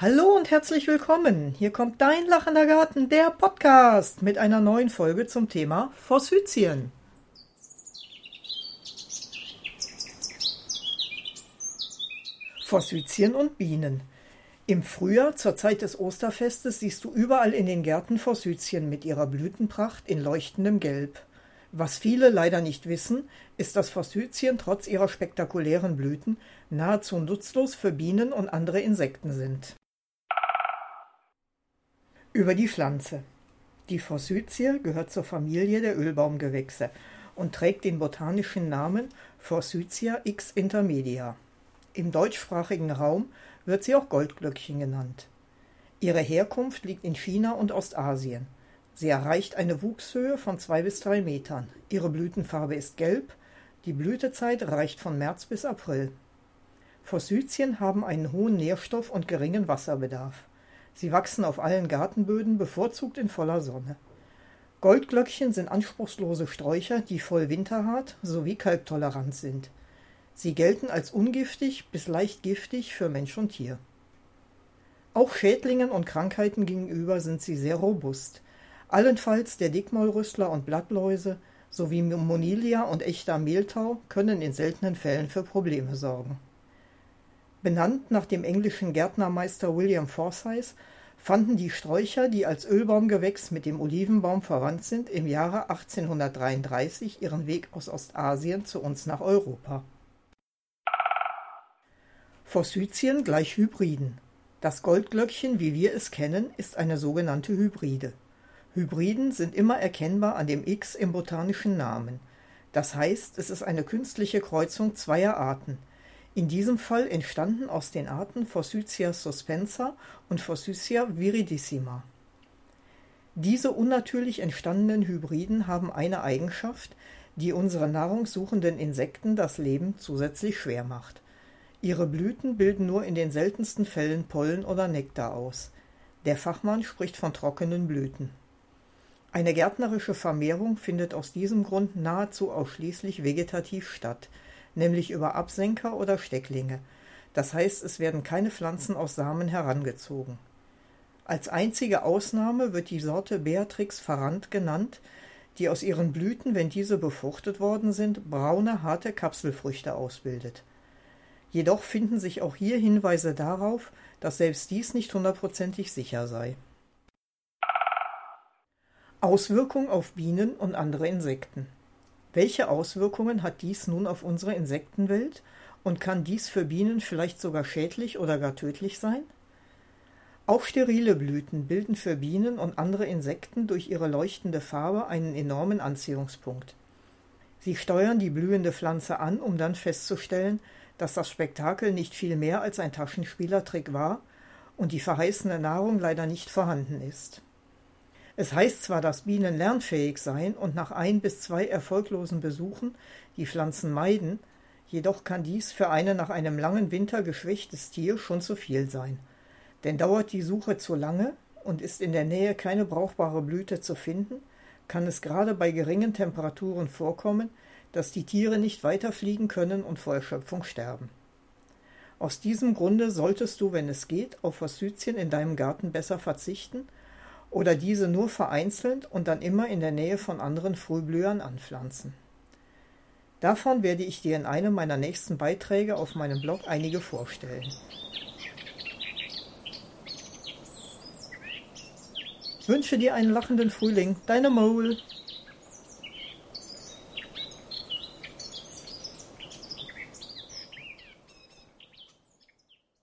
Hallo und herzlich willkommen. Hier kommt dein lachender Garten, der Podcast mit einer neuen Folge zum Thema Forsythien. Forsythien und Bienen. Im Frühjahr, zur Zeit des Osterfestes, siehst du überall in den Gärten Forsythien mit ihrer Blütenpracht in leuchtendem Gelb. Was viele leider nicht wissen, ist, dass Forsythien trotz ihrer spektakulären Blüten nahezu nutzlos für Bienen und andere Insekten sind. Über die Pflanze. Die Forsythie gehört zur Familie der Ölbaumgewächse und trägt den botanischen Namen Forsythia x intermedia. Im deutschsprachigen Raum wird sie auch Goldglöckchen genannt. Ihre Herkunft liegt in China und Ostasien. Sie erreicht eine Wuchshöhe von zwei bis drei Metern. Ihre Blütenfarbe ist gelb. Die Blütezeit reicht von März bis April. Forsythien haben einen hohen Nährstoff- und geringen Wasserbedarf. Sie wachsen auf allen Gartenböden, bevorzugt in voller Sonne. Goldglöckchen sind anspruchslose Sträucher, die voll winterhart sowie kalktolerant sind. Sie gelten als ungiftig bis leicht giftig für Mensch und Tier. Auch Schädlingen und Krankheiten gegenüber sind sie sehr robust. Allenfalls der Dickmaulrüstler und Blattläuse sowie Monilia und echter Mehltau können in seltenen Fällen für Probleme sorgen. Benannt nach dem englischen Gärtnermeister William Forsyth fanden die Sträucher, die als Ölbaumgewächs mit dem Olivenbaum verwandt sind, im Jahre 1833 ihren Weg aus Ostasien zu uns nach Europa. Forsythien gleich Hybriden. Das Goldglöckchen, wie wir es kennen, ist eine sogenannte Hybride. Hybriden sind immer erkennbar an dem X im botanischen Namen. Das heißt, es ist eine künstliche Kreuzung zweier Arten, in diesem Fall entstanden aus den Arten Forsythia suspensa und Forsythia viridissima. Diese unnatürlich entstandenen Hybriden haben eine Eigenschaft, die unseren nahrungssuchenden Insekten das Leben zusätzlich schwer macht. Ihre Blüten bilden nur in den seltensten Fällen Pollen oder Nektar aus. Der Fachmann spricht von trockenen Blüten. Eine gärtnerische Vermehrung findet aus diesem Grund nahezu ausschließlich vegetativ statt – nämlich über Absenker oder Stecklinge. Das heißt, es werden keine Pflanzen aus Samen herangezogen. Als einzige Ausnahme wird die Sorte Beatrix farrant genannt, die aus ihren Blüten, wenn diese befruchtet worden sind, braune, harte Kapselfrüchte ausbildet. Jedoch finden sich auch hier Hinweise darauf, dass selbst dies nicht hundertprozentig sicher sei. Auswirkung auf Bienen und andere Insekten. Welche Auswirkungen hat dies nun auf unsere Insektenwelt und kann dies für Bienen vielleicht sogar schädlich oder gar tödlich sein? Auch sterile Blüten bilden für Bienen und andere Insekten durch ihre leuchtende Farbe einen enormen Anziehungspunkt. Sie steuern die blühende Pflanze an, um dann festzustellen, dass das Spektakel nicht viel mehr als ein Taschenspielertrick war und die verheißene Nahrung leider nicht vorhanden ist. Es heißt zwar, dass Bienen lernfähig seien und nach ein bis zwei erfolglosen Besuchen die Pflanzen meiden, jedoch kann dies für ein nach einem langen Winter geschwächtes Tier schon zu viel sein. Denn dauert die Suche zu lange und ist in der Nähe keine brauchbare Blüte zu finden, kann es gerade bei geringen Temperaturen vorkommen, dass die Tiere nicht weiterfliegen können und vor Erschöpfung sterben. Aus diesem Grunde solltest du, wenn es geht, auf Forsythien in deinem Garten besser verzichten oder diese nur vereinzelt und dann immer in der Nähe von anderen Frühblühern anpflanzen. Davon werde ich dir in einem meiner nächsten Beiträge auf meinem Blog einige vorstellen. Wünsche dir einen lachenden Frühling, deine Mole.